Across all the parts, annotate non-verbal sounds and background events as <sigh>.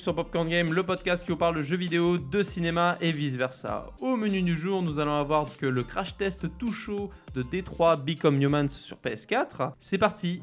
sur Popcorn Game, le podcast qui vous parle de jeux vidéo, de cinéma et vice versa. Au menu du jour, nous allons avoir que le crash test tout chaud de D3 Become Humans sur PS4. C'est parti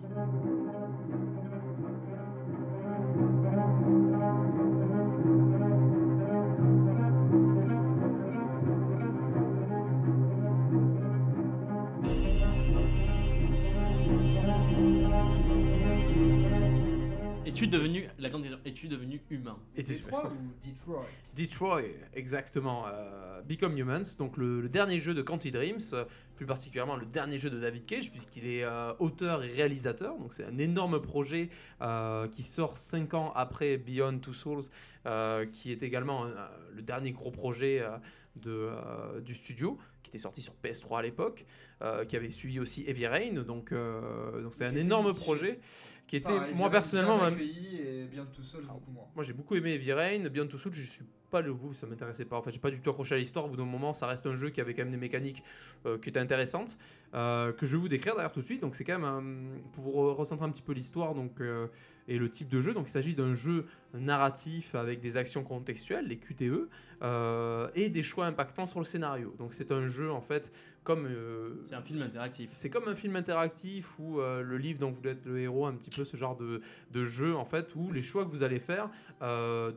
humain Et Détroit ou Detroit? Detroit, exactement. euh, Become Humans, donc le, le dernier jeu de Quantic Dreams, euh, plus particulièrement le dernier jeu de David Cage, puisqu'il est euh, auteur et réalisateur. Donc c'est un énorme projet euh, qui sort 5 ans après Beyond Two Souls, euh, qui est également euh, le dernier gros projet euh, de, euh, du studio, qui était sorti sur PS3 à l'époque, euh, qui avait suivi aussi Heavy Rain. Donc euh, donc c'est un énorme projet qui était, Enfin, moi personnellement, bien beaucoup moins. moi j'ai beaucoup aimé Heavy Rain, Beyond Two Souls, je suis pas le goût, ça m'intéressait pas. En fait, j'ai pas du tout accroché à l'histoire. Au bout d'un moment, ça reste un jeu qui avait quand même des mécaniques euh, qui étaient intéressantes, euh, que je vais vous décrire d'ailleurs tout de suite. Donc c'est quand même un- pour vous re- recentrer un petit peu l'histoire donc euh, et le type de jeu. Donc il s'agit d'un jeu narratif avec des actions contextuelles, les QTE, euh, et des choix impactants sur le scénario. Donc c'est un jeu en fait comme euh, C'est un film interactif. c'est comme un film interactif ou euh, le livre dont vous êtes le héros, un petit peu ce genre de, de jeu en fait où les choix que vous allez faire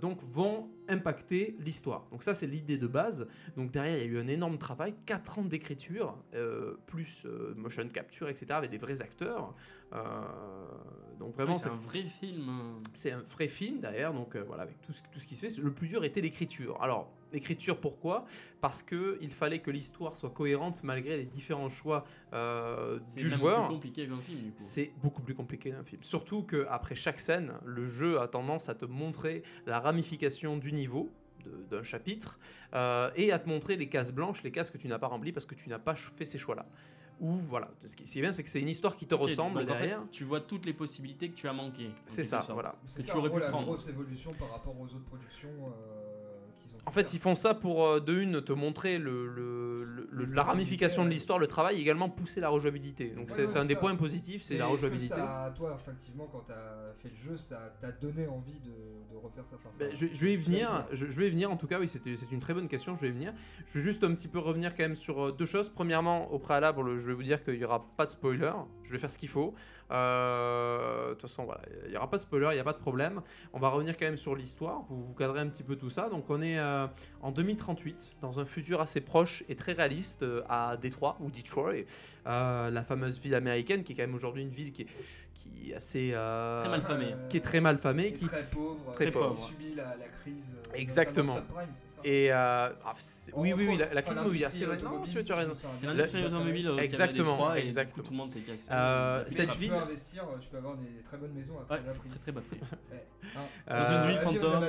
donc vont impacter l'histoire. Donc ça c'est l'idée de base. Donc derrière il y a eu un énorme travail, 4 ans d'écriture plus motion capture etc avec des vrais acteurs. Donc vraiment c'est un vrai film. hein. c'est un vrai film donc euh, voilà, avec tout ce, tout ce qui se fait. Le plus dur était l'écriture. Alors, l'écriture, pourquoi? Parce que il fallait que l'histoire soit cohérente malgré les différents choix euh, C'est du joueur. plus compliqué qu'un film, du coup. C'est beaucoup plus compliqué d'un film. Surtout qu'après chaque scène, le jeu a tendance à te montrer la ramification du niveau d'un chapitre euh, et à te montrer les cases blanches, les cases que tu n'as pas remplies parce que tu n'as pas fait ces choix-là. Ou voilà, ce qui ce qui est bien, c'est que c'est une histoire qui te ressemble donc en fait, derrière. tu vois toutes les possibilités que tu as manquées. C'est ça, sorte. voilà. C'est tu aurais pu la prendre. grosse évolution par rapport aux autres productions euh, qu'ils ont En fait, faire. ils font ça pour, euh, de une, te montrer le, le- le- le- la ramification de l'histoire, le travail, également pousser la rejouabilité. Donc, Ouais, c'est un des ça. points positifs, c'est la est-ce que rejouabilité. ça, toi, instinctivement, quand tu as fait le jeu, ça t'a donné envie de, de refaire ça, Ben, je, je vais y venir, je, je vais y venir en tout cas, oui, c'est une très bonne question, je vais y venir. Je vais juste un petit peu revenir quand même sur euh, deux choses. Premièrement, au préalable, je vais vous dire qu'il n'y aura pas de spoiler, je vais faire ce qu'il faut. Euh, De toute façon, voilà, il n'y aura pas de spoiler, il n'y a pas de problème. On va revenir quand même sur l'histoire, vous, vous cadrez un petit peu tout ça. Donc on est euh, en 2038, dans un futur assez proche et très réaliste euh, à Détroit, ou Detroit, la fameuse ville américaine, qui est quand même aujourd'hui une ville qui est, qui est assez... euh, Très mal famé. Euh, Qui est très mal famée, qui très pauvre, très qui pauvre. subit la, la crise. euh, Exactement. notamment subprime, c'est ça Et euh, ah, oui, oui, oui, la, la crise l'industrie c'est. Non, tu, tu as raison. l'industrie automobile euh, qui avait Exactement, exactement. tout le monde s'est cassé. Euh, cette tu ville- peux investir, tu peux avoir des très bonnes maisons à très Ouais, bas prix. très très bas prix. Ouais. Dans une ville fantôme.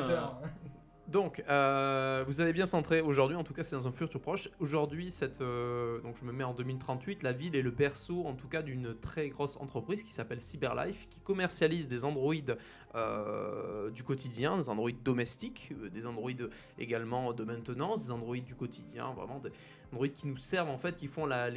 Donc, euh, vous avez bien centré aujourd'hui, en tout cas c'est dans un futur proche. Aujourd'hui, euh, donc je me mets en 2038, la ville est le berceau en tout cas d'une très grosse entreprise qui s'appelle Cyberlife, qui commercialise des androïdes euh, du quotidien, des androïdes domestiques, des androïdes également de maintenance, des androïdes du quotidien, vraiment des androïdes qui nous servent en fait, qui font la,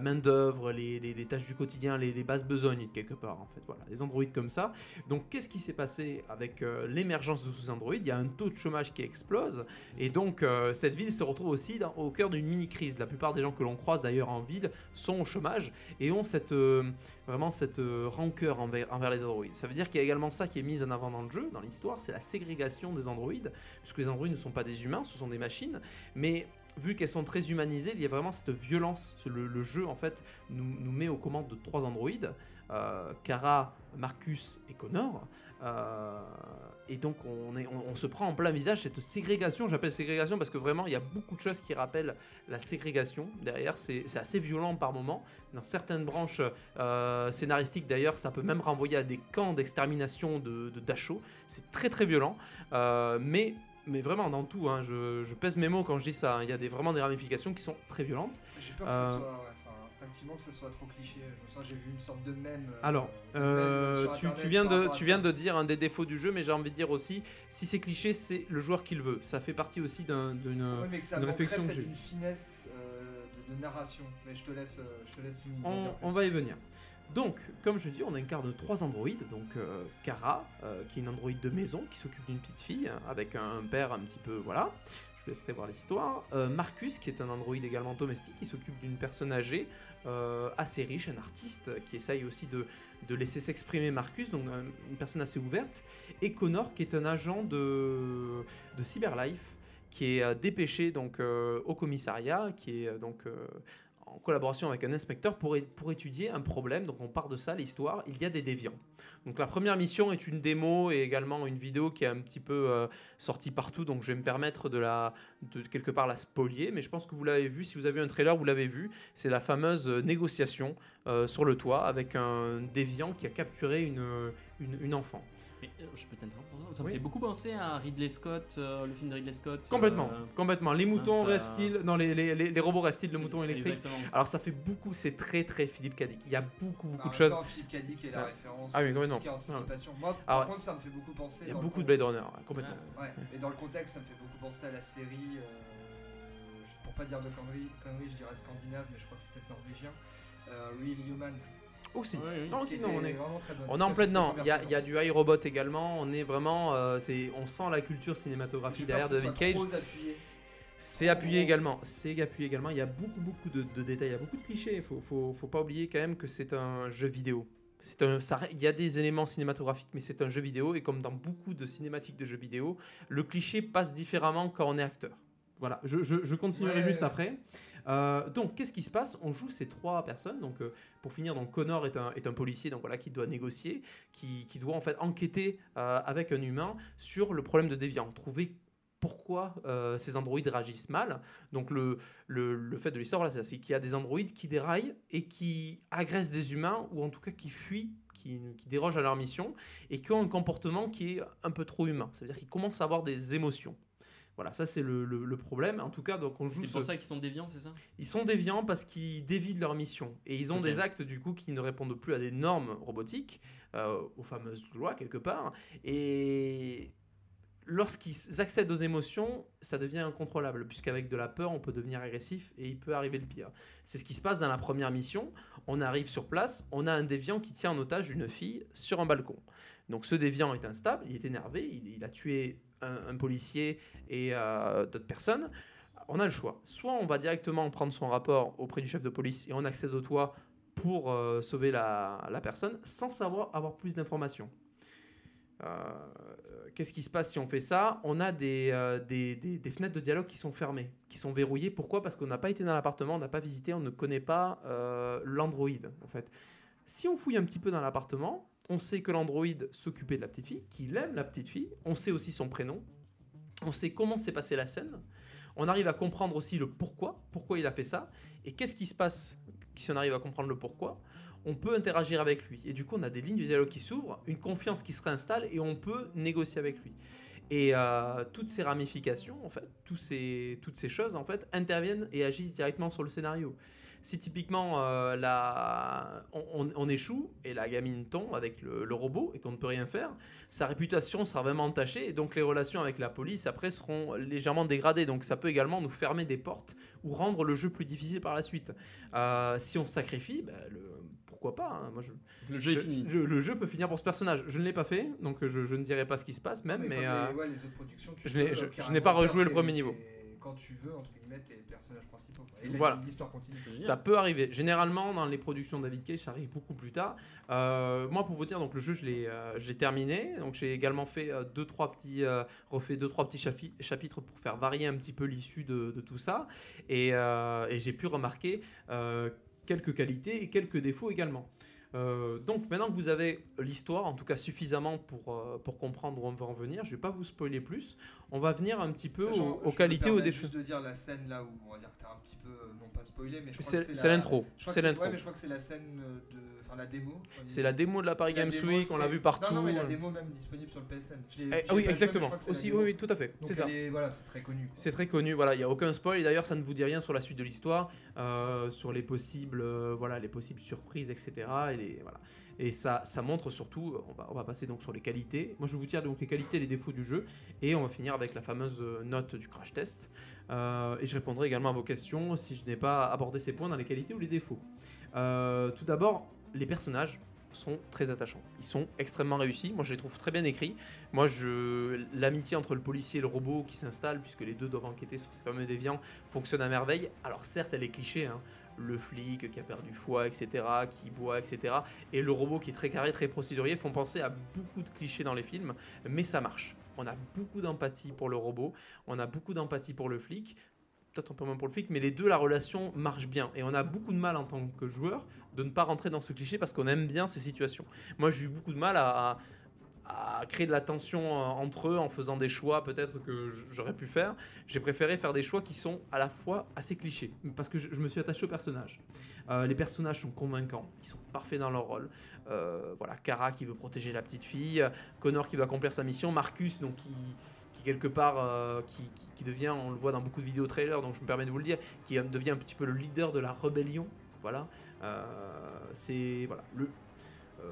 main d'œuvre, les, tâches du quotidien, les, bases besognes quelque part en fait. Voilà, des androïdes comme ça. Donc, qu'est-ce qui s'est passé avec euh, l'émergence de ces androïdes? Il y a un taux de chômage qui explose, et donc euh, cette ville se retrouve aussi au cœur d'une mini-crise. La plupart des gens que l'on croise d'ailleurs en ville sont au chômage et ont cette, euh, vraiment cette rancœur envers, envers les androïdes. Ça veut dire qu'il y a également ça qui est mis en avant dans le jeu, dans l'histoire, c'est la ségrégation des androïdes, puisque les androïdes ne sont pas des humains, ce sont des machines, mais vu qu'elles sont très humanisées, il y a vraiment cette violence. Le, jeu, en fait, nous, met aux commandes de trois androïdes, euh, Kara, Marcus et Connor. Euh, et donc, on, se prend en plein visage cette ségrégation. J'appelle ségrégation parce que vraiment, il y a beaucoup de choses qui rappellent la ségrégation derrière. C'est assez violent par moments. Dans certaines branches euh, scénaristiques, d'ailleurs, ça peut même renvoyer à des camps d'extermination de, de. C'est très très violent. Euh, mais mais vraiment dans tout, hein, je, je pèse mes mots quand je dis ça. hein. Il y a des, vraiment des ramifications qui sont très violentes. J'ai peur que Euh, ça soit, ouais, instinctivement que soit trop cliché. Je me j'ai vu une sorte de mème. euh, Alors, de mème euh, sur tu, tu viens de, tu viens de dire un des défauts du jeu, mais j'ai envie de dire aussi, si c'est cliché, c'est le joueur qui le veut. Ça fait partie aussi d'un- d'une. Ouais, une manquerait réflexion que j'ai. d'une finesse euh, de, de narration. Mais je te laisse, euh, je te laisse On, on va y venir. Donc, comme je dis, on incarne trois androïdes. Donc, euh, Kara, euh, qui est une androïde de maison, qui s'occupe d'une petite fille, avec un père un petit peu. Voilà. Je vous laisserai voir l'histoire. Euh, Marcus, qui est un androïde également domestique, qui s'occupe d'une personne âgée, euh, assez riche, un artiste, qui essaye aussi de, de laisser s'exprimer Marcus, donc une personne assez ouverte. Et Connor, qui est un agent de, de Cyberlife, qui est dépêché donc, au commissariat, qui est donc en collaboration avec un inspecteur pour, pour étudier un problème. Donc on part de ça, l'histoire. Il y a des déviants. Donc la première mission est une démo et également une vidéo qui est un petit peu euh, sortie partout. Donc je vais me permettre de la, de quelque part la spolier, mais je pense que vous l'avez vu. Si vous avez vu un trailer, vous l'avez vu. C'est la fameuse euh, négociation euh, sur le toit avec un déviant qui a capturé une, une enfant. Mais, euh, je peux t'interrompre Ça me Oui. fait beaucoup penser à Ridley Scott, euh, le film de Ridley Scott. Complètement, euh, complètement. Les moutons ça- rêvent-ils Non, les, les, les, les robots rêvent-ils de moutons électriques Exactement. Alors ça fait beaucoup, c'est très très Philippe Cadic. Il y a beaucoup beaucoup de choses. Philippe Cadic qui est la Ouais. référence. Ah oui, de tout complètement. ce qui est anticipation. Moi, Alors, par contre, ça me fait beaucoup penser. Il y a dans le beaucoup de Blade Runner, ouais, complètement. Ouais, et dans le contexte, ça me fait beaucoup penser à la série. euh, je- pour pas dire de conneries, conneries, je dirais scandinave, mais je crois que c'est peut-être norvégien. Euh, Real Humans. Aussi. Oui. Non, aussi, non, on est, on est en plein dedans. Il y a, y a du iRobot également. On est vraiment, euh, c'est, on sent la culture cinématographique derrière David Cage. C'est appuyé également. C'est appuyé également. Il y a beaucoup beaucoup de, de détails. Il y a beaucoup de clichés. Faut, faut, faut pas oublier quand même que c'est un jeu vidéo. C'est un, ça, il y a des éléments cinématographiques, mais c'est un jeu vidéo et comme dans beaucoup de cinématiques de jeux vidéo, le cliché passe différemment quand on est acteur. Voilà, je, je, je continuerai Ouais. juste après. Euh, donc, qu'est-ce qui se passe? On joue ces trois personnes. Donc, euh, pour finir, donc Connor est un, est un policier, donc voilà, qui doit négocier, qui, qui doit en fait enquêter euh, avec un humain sur le problème de déviant, trouver pourquoi euh, ces androïdes réagissent mal. Donc, le, le, le fait de l'histoire, c'est qu'il y a des androïdes qui déraillent et qui agressent des humains, ou en tout cas qui fuient. Qui, qui dérogent à leur mission et qui ont un comportement qui est un peu trop humain. C'est-à-dire qu'ils commencent à avoir des émotions. Voilà, ça c'est le, le- le problème. En tout cas, donc on joue C'est ce- pour ça qu'ils sont déviants, c'est ça? Ils sont déviants parce qu'ils dévient de leur mission. Et ils ont des actes, du coup, qui ne répondent plus à des normes robotiques, euh, aux fameuses lois, quelque part. Et lorsqu'ils accèdent aux émotions, ça devient incontrôlable, puisqu'avec de la peur, on peut devenir agressif et il peut arriver le pire. C'est ce qui se passe dans la première mission. On arrive sur place, on a un déviant qui tient en otage une fille sur un balcon. Donc ce déviant est instable, il est énervé, il, il a tué un, policier et euh, d'autres personnes. On a le choix. Soit on va directement prendre son rapport auprès du chef de police et on accède au toit pour euh, sauver la, la personne sans savoir avoir plus d'informations. Euh, Qu'est-ce qui se passe si on fait ça? On a des, des, des- des fenêtres de dialogue qui sont fermées, qui sont verrouillées. Pourquoi? Parce qu'on n'a pas été dans l'appartement, on n'a pas visité, on ne connaît pas l'Android en fait. Si on fouille un petit peu dans l'appartement, on sait que l'Android s'occupait de la petite fille, qu'il aime la petite fille, on sait aussi son prénom, on sait comment s'est passée la scène, on arrive à comprendre aussi le pourquoi, pourquoi il a fait ça, et qu'est-ce qui se passe si on arrive à comprendre le pourquoi, on peut interagir avec lui. Et du coup, on a des lignes de dialogue qui s'ouvrent, une confiance qui se réinstalle, et on peut négocier avec lui. Et euh, toutes ces ramifications, en fait, toutes ces choses, en fait, interviennent et agissent directement sur le scénario. Si typiquement euh, la... on, on- on échoue et la gamine tombe avec le, le robot et qu'on ne peut rien faire, sa réputation sera vraiment entachée et donc les relations avec la police après seront légèrement dégradées. Donc ça peut également nous fermer des portes ou rendre le jeu plus difficile par la suite. Euh, si on sacrifie, bah, le... pourquoi pas hein. Moi, je, Le jeu je- est fini. je- le jeu peut finir pour ce personnage. Je ne l'ai pas fait, donc je, ne dirai pas ce qui se passe même, Mais, mais... comme euh, les, ouais, les autres productions, tu je n'ai- pas rejoué le premier niveau. Quand tu veux, entre guillemets, tes personnages principaux. quoi. Et Voilà. l'histoire continue. Ça peut arriver. Généralement, dans les productions de David Cage, ça arrive beaucoup plus tard. Euh, moi, pour vous dire, donc le jeu, je l'ai, euh, je l'ai terminé. Donc, j'ai également fait euh, deux, trois petits, euh, refait deux, trois petits chapi- chapitres pour faire varier un petit peu l'issue de, de tout ça. Et, euh, et j'ai pu remarquer euh, quelques qualités et quelques défauts également. Euh, donc maintenant que vous avez l'histoire, en tout cas suffisamment pour, euh, pour comprendre où on va en venir, je vais pas vous spoiler plus. On va venir un petit peu Sachant, aux, aux qualités, aux défauts. juste de dire la scène là où on va dire que t'as un petit peu, euh, non pas spoilé, mais je crois C'est que c'est la- l'intro. je crois C'est que l'intro. Ouais, mais je crois que c'est la scène de, enfin la démo. C'est la démo de la Paris Games Week, on l'a vu partout. Non, non, mais la démo même disponible sur le PSN. Eh, ah oui, exactement. Aussi, oui, oui, tout à fait. C'est ça. est- Voilà, c'est très connu. C'est très connu, voilà, il n'y a aucun spoil, d'ailleurs ça ne vous dit rien sur la suite de l'histoire, euh, sur les possibles, euh, voilà, les possibles surprises, etc. Et, les- voilà. et ça, ça montre surtout, on va, on va passer donc sur les qualités, moi je vous dire donc les qualités et les défauts du jeu, et on va finir avec la fameuse euh, note du crash test, Euh, et je répondrai également à vos questions si je n'ai pas abordé ces points dans les qualités ou les défauts. Euh, tout d'abord, les personnages sont très attachants. Ils sont extrêmement réussis. Moi, je les trouve très bien écrits. Moi, l'amitié entre le policier et le robot qui s'installe, puisque les deux doivent enquêter sur ces fameux déviants, fonctionne à merveille. Alors, certes, elle est cliché. Hein. Le flic qui a perdu foi, etc., qui boit, etc., et le robot qui est très carré, très procédurier, font penser à beaucoup de clichés dans les films, mais ça marche. On a beaucoup d'empathie pour le robot, on a beaucoup d'empathie pour le flic, peut-être un peu moins pour le flic, mais les deux, la relation marche bien. Et on a beaucoup de mal en tant que joueur de ne pas rentrer dans ce cliché parce qu'on aime bien ces situations. Moi, j'ai eu beaucoup de mal à, créer de la tension euh, entre eux en faisant des choix peut-être que j'aurais pu faire. J'ai préféré faire des choix qui sont à la fois assez clichés parce que je, me suis attaché aux personnages. Euh, les personnages sont convaincants, ils sont parfaits dans leur rôle. Euh, voilà, Kara qui veut protéger la petite fille, Connor qui veut accomplir sa mission, Marcus donc qui quelque part euh, qui, devient, on le voit dans beaucoup de vidéos trailers, donc je me permets de vous le dire, qui devient un petit peu le leader de la rébellion. Voilà, euh, c'est voilà le. Euh,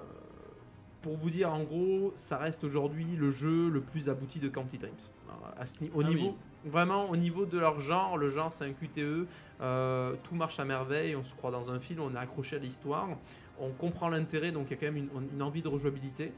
pour vous dire, en gros, ça reste aujourd'hui le jeu le plus abouti de Quantic Dreams. À ce, au ah niveau, vraiment au niveau de leur genre, le genre c'est un QTE, tout marche à merveille, on se croit dans un film, on est accroché à l'histoire, on comprend l'intérêt, donc il y a quand même une, une envie de rejouabilité.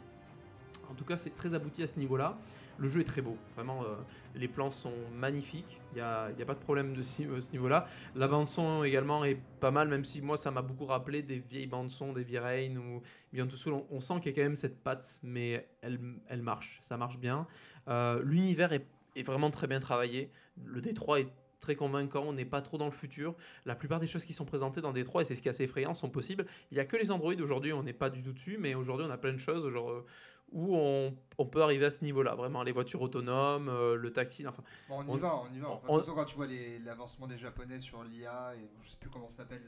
En tout cas, c'est très abouti à ce niveau-là. Le jeu est très beau, vraiment, euh, les plans sont magnifiques, il n'y a, y a, pas de problème de euh, ce niveau-là. La bande-son également est pas mal, même si moi ça m'a beaucoup rappelé des vieilles bandes-son, des vieilles Rain ou bien tout On, on sent qu'il y a quand même cette patte, mais elle, marche, ça marche bien. Euh, l'univers est, vraiment très bien travaillé. Le Détroit est très convaincant, on n'est pas trop dans le futur. La plupart des choses qui sont présentées dans Détroit, et c'est ce qui est assez effrayant, sont possibles. Il n'y a que les Android aujourd'hui, on n'est pas du tout dessus, mais aujourd'hui on a plein de choses. Genre, où on, on, peut arriver à ce niveau-là, vraiment les voitures autonomes, euh, le taxi, enfin. on y va, on y va. de toute façon, quand tu vois l'avancement des Japonais sur l'IA, et je sais plus comment ça s'appelle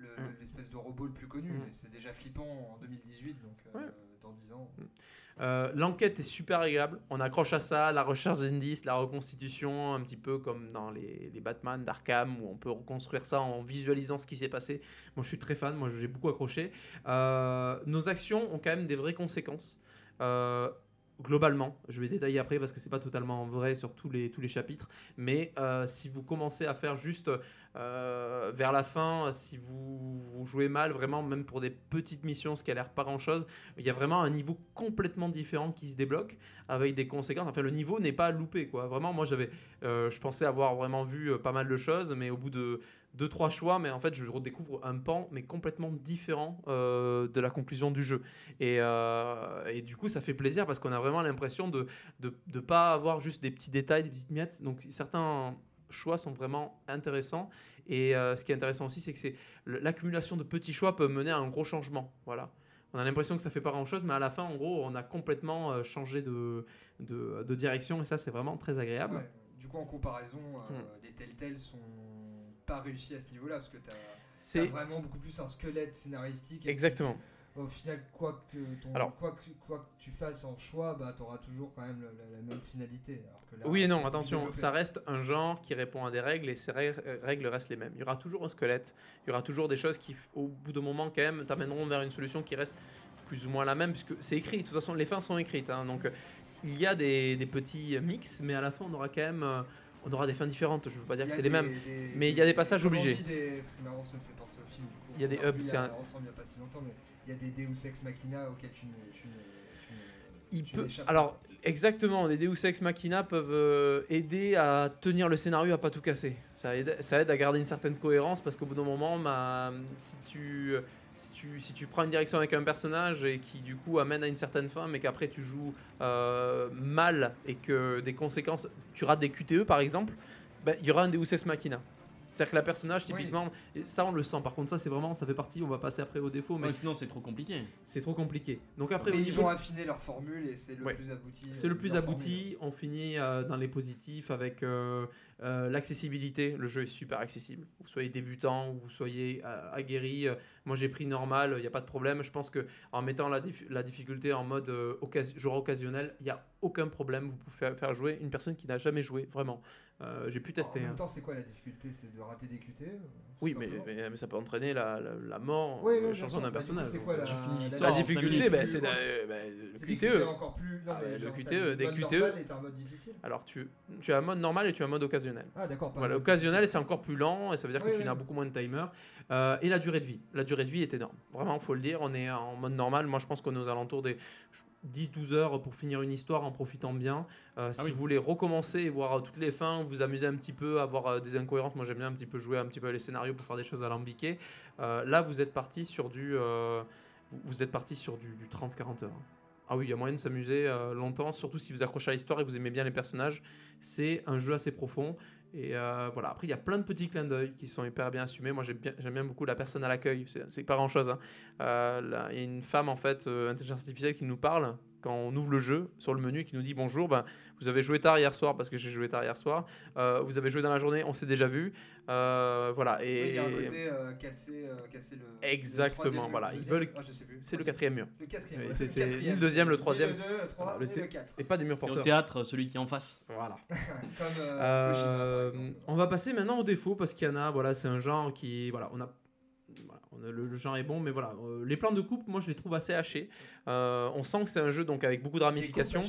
mm. l'espèce de robot le plus connu, mm. mais c'est déjà flippant en 2018, donc euh, dans 10 ans. Mm. Euh, l'enquête est super agréable, on accroche à ça, la recherche d'indices, la reconstitution, un petit peu comme dans les, les Batman d'Arkham, où on peut reconstruire ça en visualisant ce qui s'est passé. Moi je suis très fan, moi j'ai beaucoup accroché. nos actions ont quand même des vraies conséquences. Euh, globalement, je vais détailler après parce que c'est pas totalement vrai sur tous les, chapitres, mais euh, si vous commencez à faire juste euh, vers la fin, si vous, jouez mal, vraiment, même pour des petites missions, ce qui a l'air pas grand chose, il y a vraiment un niveau complètement différent qui se débloque avec des conséquences. Enfin, le niveau n'est pas loupé, quoi. Vraiment, moi, j'avais, je pensais avoir vraiment vu pas mal de choses, mais au bout de deux trois choix, mais en fait je redécouvre un pan mais complètement différent euh, de la conclusion du jeu. Et, euh, du coup ça fait plaisir parce qu'on a vraiment l'impression de ne de pas avoir juste des petits détails, des petites miettes. Donc certains choix sont vraiment intéressants. Et euh, ce qui est intéressant aussi, c'est que c'est l'accumulation de petits choix peut mener à un gros changement. Voilà. On a l'impression que ça fait pas grand chose, mais à la fin, en gros, on a complètement changé de, de, de direction et ça, c'est vraiment très agréable. Du coup, en comparaison, hmm. les Telltale sont pas réussi à ce niveau-là parce que tu as, vraiment beaucoup plus un squelette scénaristique. Exactement. Au final, quoi que, ton, quoi, que, quoi que tu fasses en choix, bah, tu auras toujours quand même la, même finalité. oui et non, attention, ça reste un genre qui répond à des règles et ces règles restent les mêmes. Il y aura toujours un squelette, il y aura toujours des choses qui, au bout d'un moment, quand même, t'amèneront vers une solution qui reste plus ou moins la même, puisque c'est écrit. De toute façon, les fins sont écrites. Hein, donc, il y a des, des, petits mix, mais à la fin, on aura quand même euh, on aura des fins différentes. Je veux pas dire que c'est les mêmes, mais il y a des passages obligés. C'est marrant, ça me fait penser au film. Du coup, il y a des hubs, c'est un... ensemble il n'y a pas si longtemps, mais il y a des Deus Ex Machina auxquels tu ne. Tu il peut... Alors, exactement, les Deus Ex Machina peuvent euh, aider à tenir le scénario, à pas tout casser. Ça aide, ça aide à garder une certaine cohérence parce qu'au bout d'un moment, si tu si tu, si tu prends une direction avec un personnage et qui du coup amène à une certaine fin, mais qu'après tu joues euh, mal et que des conséquences, tu rates des QTE par exemple, bah, il y aura un Deus Ex Machina. C'est-à-dire que la personnage, typiquement, ça on le sent. Par contre, ça c'est vraiment, ça fait partie, on va passer après au défaut. Mais sinon, c'est trop compliqué. C'est trop compliqué. Donc après, mais ils ont affiné leur formule et c'est le plus abouti. C'est le plus abouti. On finit euh, dans les positifs avec euh, euh, l'accessibilité. Le jeu est super accessible. Vous soyez débutant ou vous soyez aguerri. moi j'ai pris normal, il n'y a pas de problème. Je pense que en mettant la, la difficulté en mode joueur occasionnel, il n'y a aucun problème. Vous pouvez faire jouer une personne qui n'a jamais joué, vraiment. Euh, j'ai pu tester. En même hein. temps, c'est quoi la difficulté? C'est de rater des QT euh, Oui, mais, mais, mais ça peut entraîner la, la, la mort, Oui, oui, la chanson d'un personnage. C'est quoi euh, la, tu la- difficulté, bah, c'est bah, le C'est des QTE. QTE encore plus. Non, Ah, mais le QTE, le des mode QTE. est un mode difficile. Alors, tu, tu as un mode normal et tu as un mode occasionnel. Ah, d'accord. Voilà, occasionnel, c'est encore plus lent et ça veut dire que Oui, tu oui. n'as beaucoup moins de timer. Euh, et la durée de vie. La durée de vie est énorme. Vraiment, faut le dire. On est en mode normal. Moi, je pense qu'on est aux alentours des 10-12 heures pour finir une histoire en profitant bien. Euh, si Ah oui. vous voulez recommencer et voir toutes les fins, vous amuser un petit peu, avoir euh, des incohérences. Moi, j'aime bien un petit peu jouer un petit peu les scénarios pour faire des choses alambiquées. Euh, là, vous êtes parti sur du, euh, vous- vous êtes parti sur du, du 30-40 heures. Ah oui, il y a moyen de s'amuser euh, longtemps, surtout si vous accrochez à l'histoire et que vous aimez bien les personnages. C'est un jeu assez profond. Et euh, voilà, après, il y a plein de petits clins d'œil qui sont hyper bien assumés. Moi, j'aime bien, beaucoup la personne à l'accueil. C'est, pas grand chose. Il y a une femme, en fait, euh, intelligence artificielle, qui nous parle quand on ouvre le jeu sur le menu, qui nous dit bonjour. Ben, vous avez joué tard hier soir parce que j'ai joué tard hier soir. Euh, vous avez joué dans la journée, on s'est déjà vu. Euh, voilà. Et il y a un côté euh, casser, euh, casser le. Exactement, le voilà, le ils veulent- ah, je sais plus. c'est le quatrième mur. Le quatrième. Oui, c'est- le deuxième, le troisième. Le 2, le 3 Voilà, le et le 4. Et pas des murs C'est au porteurs. théâtre, celui qui est en face. Voilà. <laughs> Comme euh, Euh, Kojima, on va passer maintenant aux défauts parce qu'il y en a. Voilà, c'est un genre qui, voilà, on a, voilà, on a- le, le genre est bon, mais voilà, euh, les plans de coupe, moi je les trouve assez hachés. Euh, on sent que c'est un jeu donc avec beaucoup de ramifications.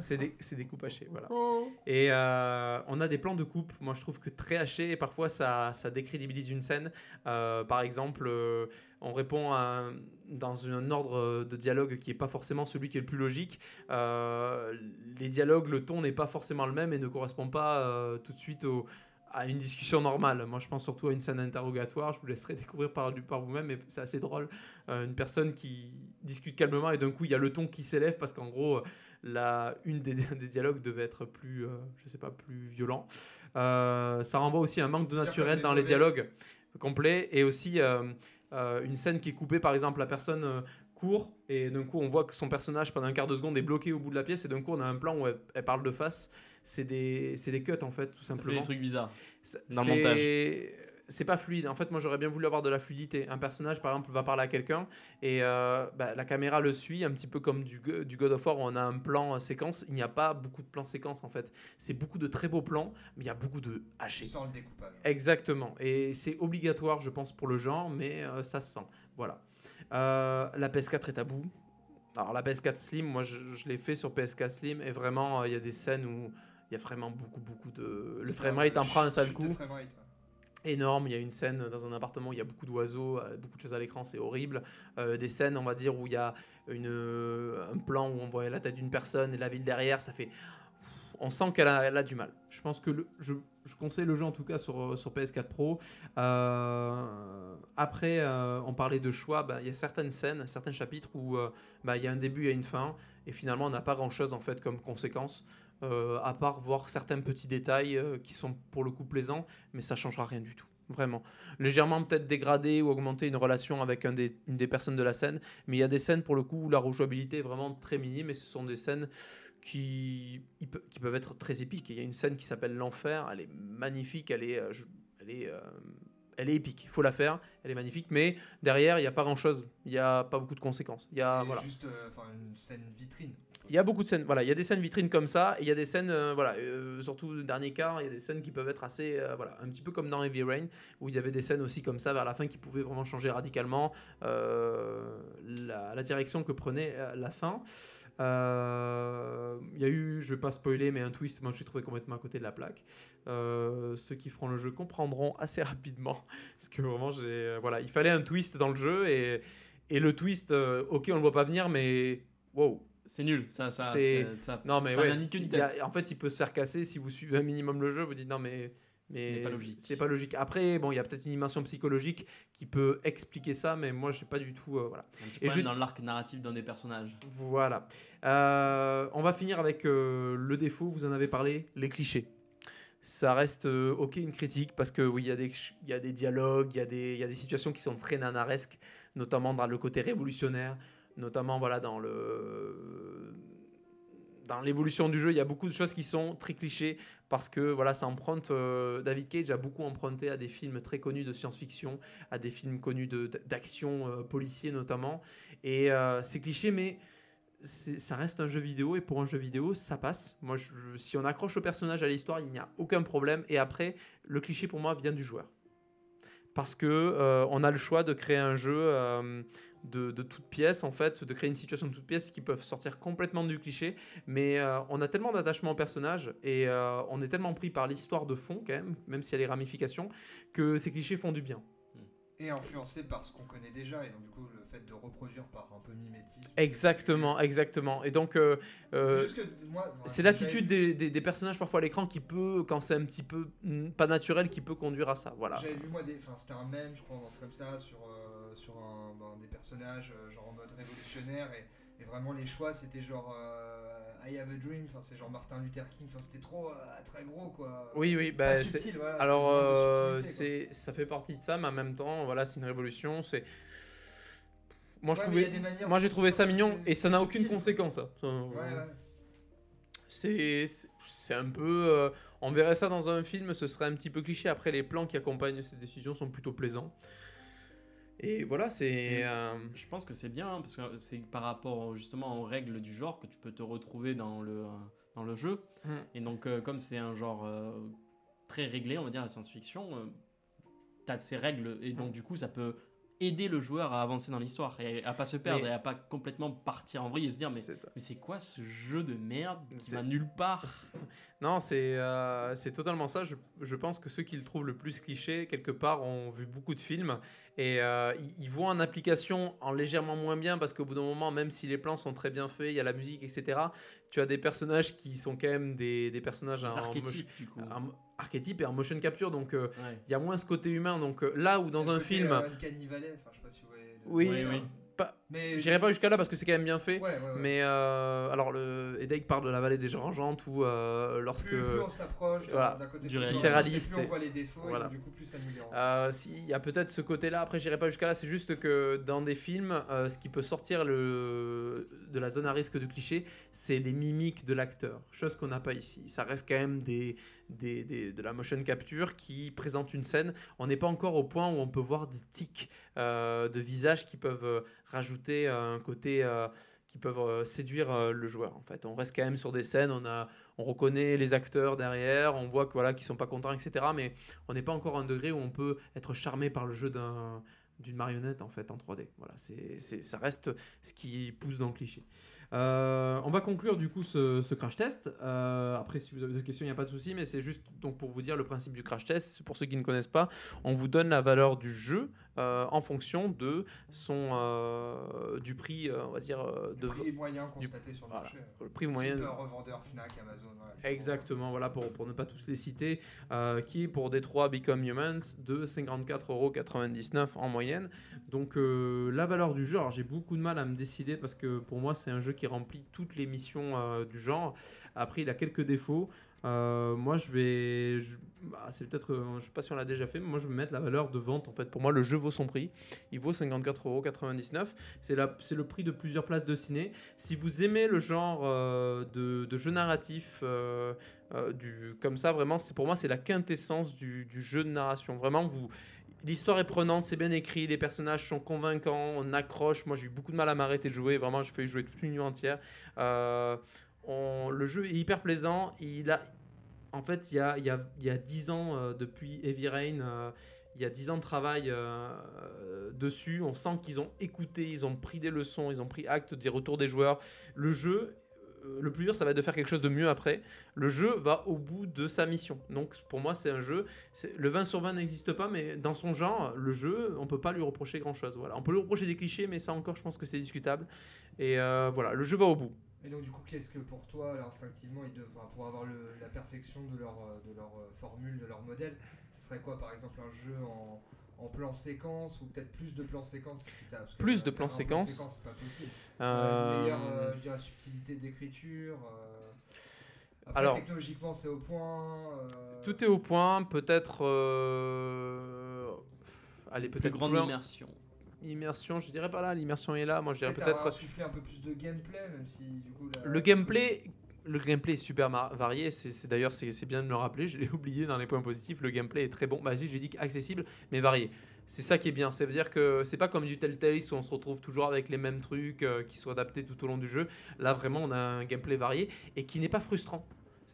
C'est des, des coupes hachées, voilà. Oh. Et euh, on a des plans de coupe, moi je trouve que très hachés et parfois ça, ça décrédibilise une scène. Euh, par exemple, on répond à dans un ordre de dialogue qui n'est pas forcément celui qui est le plus logique. Les dialogues, le ton n'est pas forcément le même et ne correspond pas tout de suite au- à une discussion normale. Moi je pense surtout à une scène interrogatoire, je vous laisserai découvrir par, par vous-même, mais c'est assez drôle. Euh, une personne qui discute calmement et d'un coup il y a le ton qui s'élève parce qu'en gros la, une des, <laughs> des dialogues devait être plus, euh, je sais pas, plus violent. Euh, ça renvoie aussi à un manque de naturel dans les dialogues complets et aussi euh, une scène qui est coupée, par exemple, la personne court et d'un coup on voit que son personnage pendant un quart de seconde est bloqué au bout de la pièce et d'un coup on a un plan où elle, elle parle de face. C'est des, c'est des cuts en fait, tout Ça fait simplement. des trucs bizarres. C'est- Dans le montage. C'est pas fluide. En fait, moi, j'aurais bien voulu avoir de la fluidité. Un personnage, par exemple, va parler à quelqu'un et euh, bah, la caméra le suit, un petit peu comme du, du God of War où on a un plan euh, séquence. Il n'y a pas beaucoup de plans séquences, en fait. C'est beaucoup de très beaux plans, mais il y a beaucoup de Tu hachés. sens le découpage. Exactement. Et c'est obligatoire, je pense, pour le genre, mais euh, ça se sent. Voilà. Euh, la PS4 est à bout. Alors, la PS4 Slim, moi, je, je l'ai fait sur PS4 Slim et vraiment, euh, il y a des scènes où il y a vraiment beaucoup, beaucoup de. Le framerate en prend un sale coup de framerate, ouais. énorme. Il y a une scène dans un appartement où il y a beaucoup d'oiseaux, euh, beaucoup de choses à l'écran, c'est horrible. Euh, des scènes, on va dire, où il y a une, un plan où on voit la tête d'une personne et la ville derrière, ça fait. On sent qu'elle a, du mal. Je pense que je, conseille le jeu en tout cas sur, sur PS4 Pro. Euh, après, euh, on parlait de choix. bah, Il y a certaines scènes, certains chapitres où euh, bah, il y a un début, a une fin, et finalement on n'a pas grand chose en fait comme conséquence. euh, à part voir certains petits détails euh, qui sont pour le coup plaisants, mais ça changera rien du tout. Vraiment. Légèrement peut-être dégrader ou augmenter une relation avec une des personnes de la scène, mais il y a des scènes pour le coup où la rejouabilité est vraiment très minime et ce sont des scènes qui, peuvent être très épiques. Et Il y a une scène qui s'appelle L'Enfer, elle est magnifique, elle est, euh, elle est, euh, elle est épique, il faut la faire, elle est magnifique, mais derrière il n'y a pas grand-chose, il n'y a pas beaucoup de conséquences. Il y a, voilà. juste euh, une scène vitrine. Il y a beaucoup de scènes, voilà, il y a des scènes vitrines comme ça, et il y a des scènes, euh, voilà, euh, surtout le dernier quart, il y a des scènes qui peuvent être assez, voilà, un petit peu comme dans Heavy Rain, où il y avait des scènes aussi comme ça vers la fin qui pouvaient vraiment changer radicalement la, la direction que prenait la fin. Euh, Il y a eu, je vais pas spoiler, mais un twist, moi je suis trouvé complètement à côté de la plaque. Euh, ceux qui feront le jeu comprendront <laughs> assez rapidement, parce que vraiment, j'ai, euh, voilà, il fallait un twist dans le jeu, et, et le twist, euh, ok, on le voit pas venir, mais wow, C'est nul. Ça, ça, C'est- ça- non, mais ça ouais. a- en fait, il peut se faire casser si vous suivez un minimum le jeu. Vous dites non, mais. Mais n'est pas logique. C'est pas logique. Après, bon, il y a peut-être une dimension psychologique qui peut expliquer ça, mais moi, j'ai pas du tout. euh, voilà. Un petit Et je- dans l'arc narratif d'un des personnages. Voilà. Euh, on va finir avec euh, le défaut. Vous en avez parlé, les clichés. Ça reste euh, ok une critique parce que oui, il y, a des il y a des dialogues, il y, a des- il y a des situations qui sont très nanaresques, notamment dans le côté révolutionnaire, notamment voilà dans le dans l'évolution du jeu, il y a beaucoup de choses qui sont très clichés parce que voilà, ça emprunte. euh, David Cage a beaucoup emprunté à des films très connus de science-fiction, à des films connus d'action euh, policier notamment. Et euh, c'est cliché, mais ça reste un jeu vidéo et pour un jeu vidéo, ça passe. Moi, si on accroche au personnage à l'histoire, il n'y a aucun problème. Et après, le cliché pour moi vient du joueur. Parce que euh, on a le choix de créer un jeu euh, de, de toute pièce, en fait, de créer une situation de toute pièce qui peuvent sortir complètement du cliché. Mais euh, on a tellement d'attachement au personnage et on est tellement pris par l'histoire de fond, même, même s'il y a les ramifications, que ces clichés font du bien et influencé par ce qu'on connaît déjà et donc du coup le fait de reproduire par un peu mimétisme exactement exactement. Et donc euh, euh, c'est l'attitude des, des, personnages parfois à l'écran qui peut quand c'est un petit peu pas naturel qui peut conduire à ça voilà. J'avais vu moi des enfin c'était un mème je crois un truc comme ça sur euh, sur un, ben, des personnages genre en mode révolutionnaire et, et vraiment les choix c'était genre I Have a Dream, enfin, c'est genre Martin Luther King, enfin, c'était trop euh, très gros quoi. Oui, oui, bah, subtil, voilà, alors euh, c'est ça fait partie de ça, mais en même temps, voilà, c'est une révolution. C'est moi, je trouvais, moi j'ai trouvé ça mignon et ça n'a aucune conséquence. Hein. Ouais, ouais. C'est c'est un peu, euh, on verrait ça dans un film, ce serait un petit peu cliché. Après, les plans qui accompagnent ces décisions sont plutôt plaisants. Et voilà, c'est. Euh, je pense que c'est bien hein, parce que c'est par rapport justement aux règles du genre que tu peux te retrouver dans le, dans le jeu. Mm. Et donc, euh, comme c'est un genre euh, très réglé, on va dire la science-fiction, tu as ces règles et donc mm. du coup, ça peut aider le joueur à avancer dans l'histoire et à pas se perdre et à pas complètement partir en vrille et se dire mais c'est quoi ce jeu de merde qui va nulle part? Non c'est c'est totalement ça je, je, pense que ceux qui le trouvent le plus cliché quelque part ont vu beaucoup de films et euh, ils voient en application en légèrement moins bien parce qu'au bout d'un moment, même si les plans sont très bien faits, il y a la musique, etc., tu as des personnages qui sont quand même des, des personnages en, archétypes, du coup. archétypes et en motion capture. Donc euh, il y a moins ce côté humain. Donc euh, là où dans un film. Euh, enfin, je sais pas si vous voyez. Oui, oui. Mais j'irai pas jusqu'à là parce que c'est quand même bien fait. Mais euh, alors le Edek parle de la vallée des Gerangeantes où euh, lorsque plus, plus on s'approche voilà, d'un côté c'est réaliste, plus on voit les défauts voilà. et du coup plus ça nous euh, Il y a peut-être ce côté-là. Après j'irai pas jusqu'à là. C'est juste que dans des films, euh, ce qui peut sortir le de la zone à risque de cliché, c'est les mimiques de l'acteur. Chose qu'on n'a pas ici. Ça reste quand même des des, de la motion capture qui présente une scène. On n'est pas encore au point où on peut voir des tics euh, de visage qui peuvent euh, rajouter un côté euh, qui peuvent séduire le joueur. En fait, on reste quand même sur des scènes, on a, on reconnaît les acteurs derrière, on voit que voilà qu'ils sont pas contents, etc. Mais on n'est pas encore à un degré où on peut être charmé par le jeu d'un d'une marionnette en fait en 3D. Voilà, c'est, ça reste ce qui pousse dans le cliché. Euh, on va conclure du coup ce, crash test. Euh, après, si vous avez des questions, il n'y a pas de souci, mais c'est juste donc pour vous dire le principe du crash test. Pour ceux qui ne connaissent pas, on vous donne la valeur du jeu euh, en fonction de son du prix, on va dire de prix moyen constaté sur le marché. Le prix moyen. revendeur Fnac, Amazon. Exactement, voilà pour, pour ne pas tous les citer, qui est pour Détroit Become Humans de 54,99€ en moyenne. Donc la valeur du jeu, alors j'ai beaucoup de mal à me décider parce que pour moi c'est un jeu qui remplit toutes les missions euh, du genre. Après, il a quelques défauts. Euh, moi, je vais. Bah, c'est peut-être. Euh, je sais pas si on l'a déjà fait, mais moi, je vais mettre la valeur de vente. En fait, pour moi, le jeu vaut son prix. Il vaut 54,99€. C'est, c'est le prix de plusieurs places de ciné. Si vous aimez le genre de, de, jeu narratif, du, comme ça, vraiment, c'est, pour moi, c'est la quintessence du, jeu de narration. Vraiment, vous L'histoire est prenante, c'est bien écrit, les personnages sont convaincants, on accroche. Moi, j'ai eu beaucoup de mal à m'arrêter de jouer. Vraiment, j'ai failli jouer toute une nuit entière. Euh, le jeu est hyper plaisant. Il a, en fait, il y a, il y a, il y a 10 ans euh, depuis Heavy Rain. Euh, il y a 10 ans de travail dessus. On sent qu'ils ont écouté, ils ont pris des leçons, ils ont pris acte des retours des joueurs. Le jeu euh, le plus dur, ça va être de faire quelque chose de mieux après. Le jeu va au bout de sa mission. Donc pour moi, c'est un jeu. Le 20 sur 20 n'existe pas, mais dans son genre, le jeu, on peut pas lui reprocher grand chose. Voilà. On peut lui reprocher des clichés, mais ça encore, je pense que c'est discutable. Et euh, voilà, le jeu va au bout. Et donc du coup, qu'est-ce que pour toi, instinctivement, ils pour avoir la perfection de leur, de leur euh, formule, de leur modèle, ce serait quoi par exemple un jeu en en plan séquence ou peut-être plus de plans séquence Plus de plans séquence c'est pas possible. Euh... meilleure euh, je dirais, subtilité d'écriture. Euh... Après, Alors, technologiquement, c'est au point. Euh, tout est au point. Peut-être. Euh, allez, peut-être. grande immersion. Immersion, je dirais pas là. L'immersion est là. Moi, je dirais peut-être. Peut un peu plus de gameplay, même si du coup. Le gameplay le gameplay est super varié. C'est d'ailleurs c'est bien de me le rappeler. Je l'ai <laughs> oublié dans les points positifs. Le gameplay est très bon. Bah, j'ai dit accessible, mais varié. c'est ça qui est bien. Ça veut dire que c'est pas comme du Telltale où on se retrouve toujours avec les mêmes trucs euh, qui sont adaptés tout au long du jeu. Là, vraiment, on a un gameplay varié et qui n'est pas frustrant.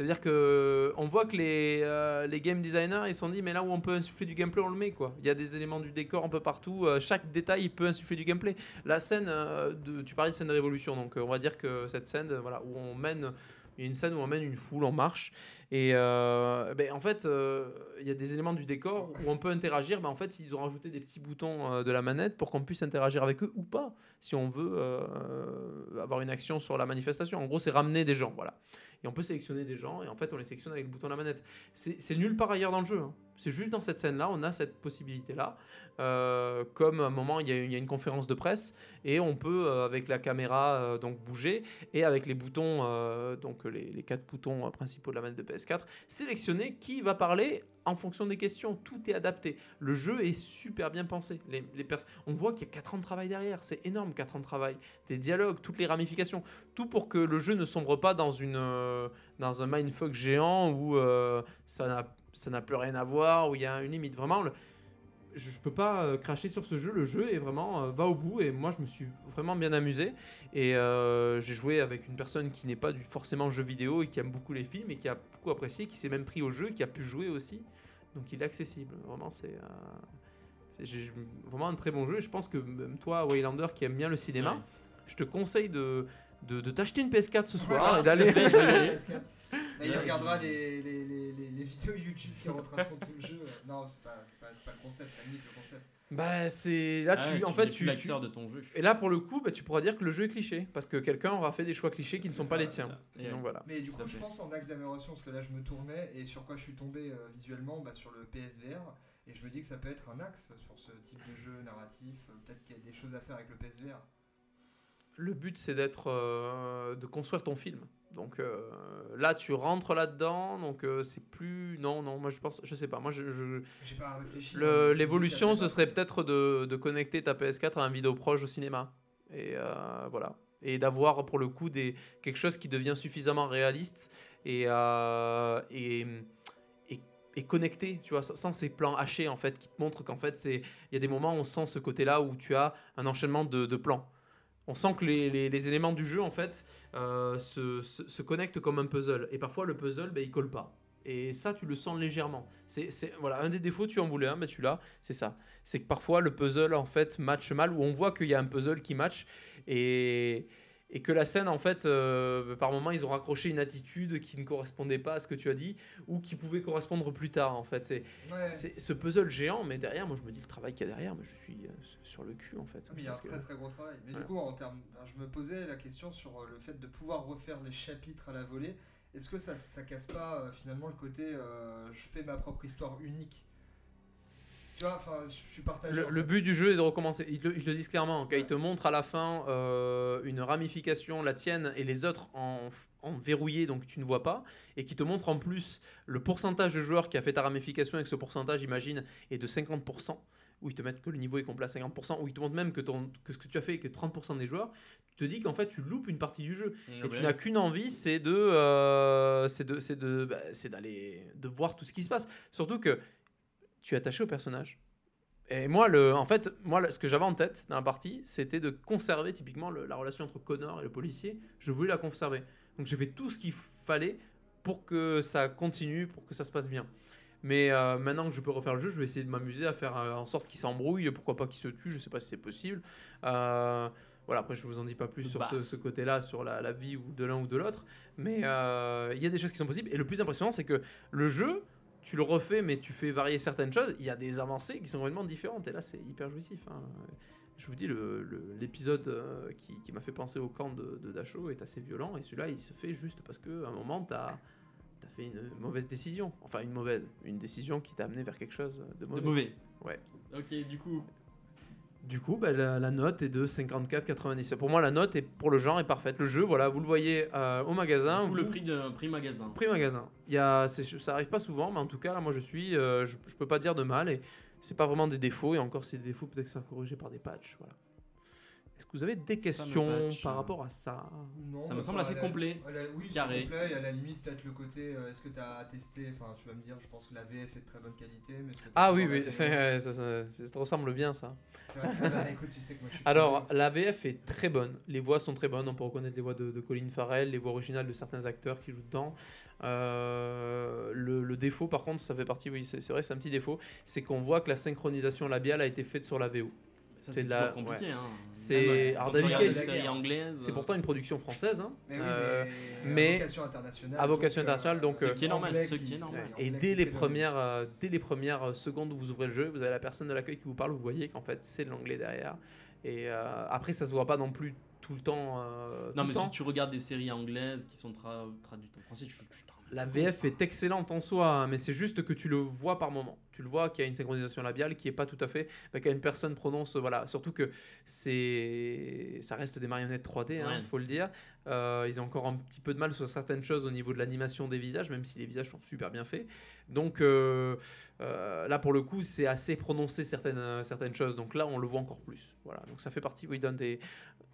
Ça veut dire que on voit que les, euh, les game designers ils se sont dit mais là où on peut insuffler du gameplay on le met quoi. Il y a des éléments du décor un peu partout. euh, chaque détail il peut insuffler du gameplay. La scène euh, tu parlais de scène de révolution donc euh, on va dire que cette scène euh, voilà où on mène une scène où on mène une foule en marche et euh, ben, en fait euh, il y a des éléments du décor où on peut interagir. Ben, en fait ils ont rajouté des petits boutons euh, de la manette pour qu'on puisse interagir avec eux ou pas si on veut euh, avoir une action sur la manifestation. En gros c'est ramener des gens voilà et on peut sélectionner des gens et en fait on les sélectionne avec le bouton de la manette. C'est nulle part ailleurs dans le jeu. hein. C'est juste dans cette scène-là, on a cette possibilité-là. Euh, comme à un moment, il y, a, une conférence de presse et on peut, euh, avec la caméra, euh, donc bouger et avec les boutons, donc les, quatre boutons principaux de la manette de PS4, sélectionner qui va parler en fonction des questions. Tout est adapté. Le jeu est super bien pensé. Les, les on voit qu'il y a 4 ans de travail derrière. C'est énorme, 4 ans de travail. Des dialogues, toutes les ramifications. Tout pour que le jeu ne sombre pas dans, une, dans un mindfuck géant où ça n'a ça n'a plus rien à voir, où il y a une limite. Vraiment, le- je ne peux pas euh, cracher sur ce jeu. Le jeu est vraiment euh, va au bout et moi je me suis vraiment bien amusé. Et euh, j'ai joué avec une personne qui n'est pas du, forcément jeu vidéo et qui aime beaucoup les films et qui a beaucoup apprécié, qui s'est même pris au jeu, qui a pu jouer aussi. Donc il est accessible. Vraiment, c'est euh, vraiment un très bon jeu. Et je pense que même toi, Waylander, qui aime bien le cinéma, Ouais. je te conseille de, de, de t'acheter une PS4 ce soir et d'aller. tout à fait. PS4. Bah, il regardera les, les, les, les vidéos YouTube qui retraceront tout le jeu. <laughs> Non, c'est pas, c'est pas, c'est pas le concept, ça nique le concept. Bah c'est là Ah tu ouais, en fait tu, plus tu- l'acteur de ton jeu. et là pour le coup bah, tu pourras dire que le jeu est cliché parce que quelqu'un aura fait des choix clichés qui ne sont pas les tiens. Et, Donc voilà. Mais du coup, je pense en axe d'amélioration, parce que là je me tournais et sur quoi je suis tombé euh, visuellement bah, sur le PSVR. Et je me dis que ça peut être un axe sur ce type de jeu narratif. euh, Peut-être qu'il y a des choses à faire avec le PSVR. Le but c'est d'être euh, de construire ton film. Donc euh, là tu rentres là-dedans donc euh, c'est plus non non moi je pense je sais pas moi je, je- J'ai pas réfléchi. Hein, L'évolution, ce serait peut-être de, de connecter ta PS4 à un vidéo proche au cinéma. Et euh, voilà. Et d'avoir pour le coup des, quelque chose qui devient suffisamment réaliste et, et, et, et connecté, tu vois, sans- ces plans hachés en fait, qui te montrent qu'en fait, il y a des moments où on sent ce côté-là où tu as un enchaînement de, de plans. On sent que les, éléments du jeu en fait euh, se, connectent comme un puzzle. Et parfois le puzzle, ben, il colle pas. Et ça, tu le sens légèrement. C'est, voilà, un des défauts, tu en voulais un, mais tu l'as, c'est ça. C'est que parfois le puzzle en fait match mal, où on voit qu'il y a un puzzle qui match et, et que la scène en fait, euh, par moment, ils ont raccroché une attitude qui ne correspondait pas à ce que tu as dit ou qui pouvait correspondre plus tard en fait. C'est, Ouais. ce puzzle géant, mais derrière, moi je me dis le travail qu'il y a derrière, mais je suis euh, sur le cul en fait. Ah, Mais il y a un que- très très gros travail. Mais Voilà. du coup, en termes, enfin, je me posais la question sur euh, le fait de pouvoir refaire les chapitres à la volée. Est-ce que ça, ça casse pas euh, finalement le côté je fais ma propre histoire unique? Tu vois, enfin, je suis partagé. Le, en le fait. but du jeu est de recommencer. Ils le, ils le disent clairement. Quand ils te montrent à la fin euh, une ramification, la tienne et les autres en, en verrouillé, donc tu ne vois pas, et qui te montrent en plus le pourcentage de joueurs qui a fait ta ramification et que ce pourcentage, imagine, est de 50%, où ils te mettent que le niveau est complet à 50%, où ils te montrent même que, ton, que ce que tu as fait est que 30% des joueurs, tu te dis qu'en fait tu loupes une partie du jeu. Et tu n'as qu'une envie, c'est de, euh, c'est de, c'est de, bah, c'est d'aller, de voir tout ce qui se passe. Surtout que tu es attaché au personnage. Et moi, le, en fait, moi, ce que j'avais en tête dans la partie, c'était de conserver typiquement le- la relation entre Connor et le policier. Je voulais la conserver. Donc j'ai fait tout ce qu'il fallait pour que ça continue, pour que ça se passe bien. Mais euh, maintenant que je peux refaire le jeu, je vais essayer de m'amuser à faire euh, en sorte qu'il s'embrouille, pourquoi pas qu'il se tue, je sais pas si c'est possible. Euh, voilà, après je vous en dis pas plus sur ce, ce côté-là, sur la, la vie ou de l'un ou de l'autre. Mais euh, il y a des choses qui sont possibles. Et le plus impressionnant, c'est que le jeu, tu le refais, mais tu fais varier certaines choses. Il y a des avancées qui sont vraiment différentes. Et là, c'est hyper jouissif. hein. Je vous dis, le- le- l'épisode euh, qui, qui m'a fait penser au camp de, de Dachau est assez violent. Et celui-là, il se fait juste parce qu'à un moment, tu as, fait une mauvaise décision. Enfin, une mauvaise. Une décision qui t'a amené vers quelque chose de De mauvais. mauvais. Ouais. Ok, du coup. Du coup, bah, la, la note est de 54,90. Pour moi, la note est pour le genre est parfaite. Le jeu, voilà, vous le voyez euh, au magasin. du coup, le vous- prix de prix magasin. Prix magasin. Il y a, ça arrive pas souvent, mais en tout cas, là, moi, je suis, euh, je, je peux pas dire de mal et c'est pas vraiment des défauts. Et encore, c'est des défauts, peut-être que c'est corrigé par des patchs. Voilà. Est-ce que vous avez des questions par rapport à ça Non, Ça me semble assez la- complet. la- oui, c'est carré. complet. Et à la limite, peut-être le côté, euh, est-ce que tu as testé Enfin, tu vas me dire, je pense que la VF est de très bonne qualité. Mais que Ah oui, c'est- ça, ça- ça- ça ressemble bien ça. C'est vrai que, bah, écoute, tu sais que moi je suis. Alors, la VF est très bonne. Les voix sont très bonnes. On peut reconnaître les voix de, de Colin Farrell, les voix originales de certains acteurs qui jouent dedans. Euh, le, le défaut, par contre, ça fait partie, oui, c'est c'est vrai, c'est un petit défaut, c'est qu'on voit que la synchronisation labiale a été faite sur la VO. Ça, c'est la- compliqué. Hein. C'est- séries c'est-. C'est pourtant une production française. hein. Mais oui, Euh, mais, mais- à vocation internationale. à vocation donc, euh, internationale, donc, c'est euh, Ce qui est normal, ce qui est normal. Et dès qui les, premières, euh, dès les premières euh, secondes où vous ouvrez le jeu, vous avez la personne de l'accueil qui vous parle, vous voyez qu'en fait c'est de l'anglais derrière. Et euh, après, ça se voit pas non plus tout le temps. euh, tout Non, le mais temps. si tu regardes des séries anglaises qui sont tra- traduites en français, tu, tu La VF est excellente en soi, hein, mais c'est juste que tu le vois par moment. Tu le vois qu'il y a une synchronisation labiale qui est pas tout à fait. bah, Quand une personne prononce, voilà. Surtout que c'est, ça reste des marionnettes 3D, il Ouais. faut le dire. Euh, ils ont encore un petit peu de mal sur certaines choses au niveau de l'animation des visages, même si les visages sont super bien faits. Donc euh, euh, là, pour le coup, c'est assez prononcé certaines, certaines choses. Donc là, on le voit encore plus. Voilà. Donc ça fait partie, oui, d'un des.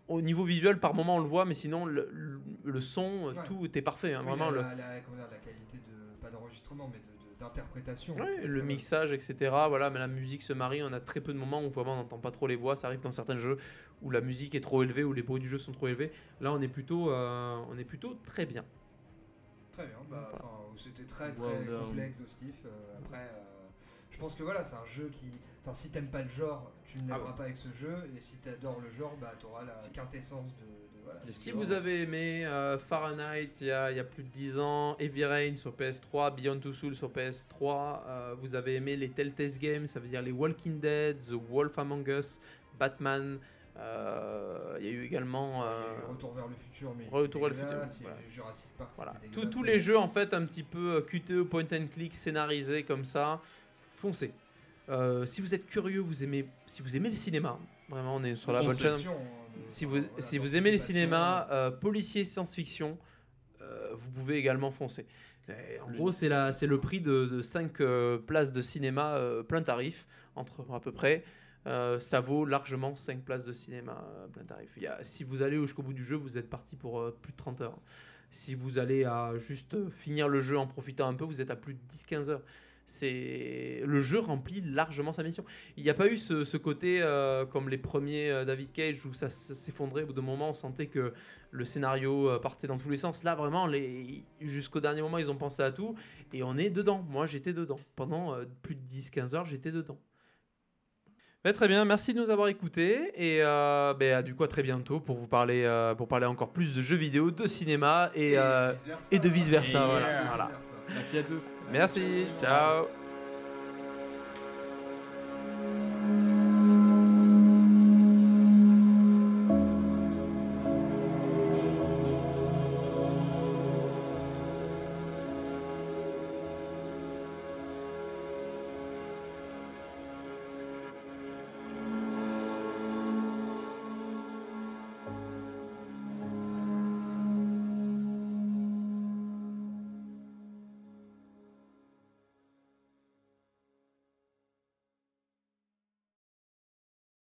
Au niveau visuel, par moment, on le voit, mais sinon, le, le- le son, Ouais. tout était parfait. hein, Oui, vraiment, le, la, la, comment dire, la qualité de. Pas d'enregistrement, mais de- de- d'interprétation. Ouais, le très mixage, etc. Voilà, mais la musique se marie. On a très peu de moments où vraiment on n'entend pas trop les voix. Ça arrive dans certains jeux où la musique est trop élevée, où les bruits du jeu sont trop élevés. Là, on est plutôt, euh, on est plutôt très bien. Très bien. Bah, Voilà. C'était très très done. complet, exhaustif. Euh, après, euh, je pense que voilà, c'est un jeu qui. Enfin, si t'aimes pas le genre, tu ne Ah l'aimeras ouais. pas avec ce jeu. Et si t'adores le genre, bah t'auras la Si- quintessence de. de- voilà, Si vous avez aimé euh, Fahrenheit il y, a, il y a plus de 10 ans, Heavy Rain sur PS3, Beyond Two Souls sur PS3, euh, vous avez aimé les Telltale Games, ça veut dire les Walking Dead, The Wolf Among Us, Batman. euh, il y a eu également. Euh, eu Retour vers le futur, mais Retour vers le futur, Jurassic Park, Voilà. Tous- tous les jeux en fait un petit peu QTE, point and click, scénarisés comme ça, foncez. Euh, si vous êtes curieux, vous aimez, si vous aimez le cinéma, vraiment on est sur la bonne chaîne. Hein, Si vous, voilà, si vous aimez les cinémas, euh, policiers, science-fiction, euh, vous pouvez également foncer. Et en Le- gros, c'est la- c'est le prix de, 5 places de cinéma euh, plein tarif, entre à peu près. Euh, ça vaut largement 5 places de cinéma euh, plein tarif. Il y a- si vous allez jusqu'au bout du jeu, vous êtes parti pour euh, plus de 30 heures. Si vous allez à juste euh, finir le jeu en profitant un peu, vous êtes à plus de 10-15 heures. C'est le jeu remplit largement sa mission. Il n'y a pas eu ce, ce côté euh, comme les premiers euh, David Cage où ça, s'effondrait. Au bout d'un moment, on sentait que le scénario euh, partait dans tous les sens. Là, vraiment, les... jusqu'au dernier moment, ils ont pensé à tout et on est dedans. Moi, j'étais dedans. Pendant euh, plus de 10-15 heures, j'étais dedans. Ouais, très bien, merci de nous avoir écoutés et à du coup à très bientôt pour vous parler, euh, pour parler encore plus de jeux vidéo, de cinéma et, euh, vice-versa. et de vice versa. Et voilà, yeah. voilà. Vice-versa. Merci à tous. Merci, ciao.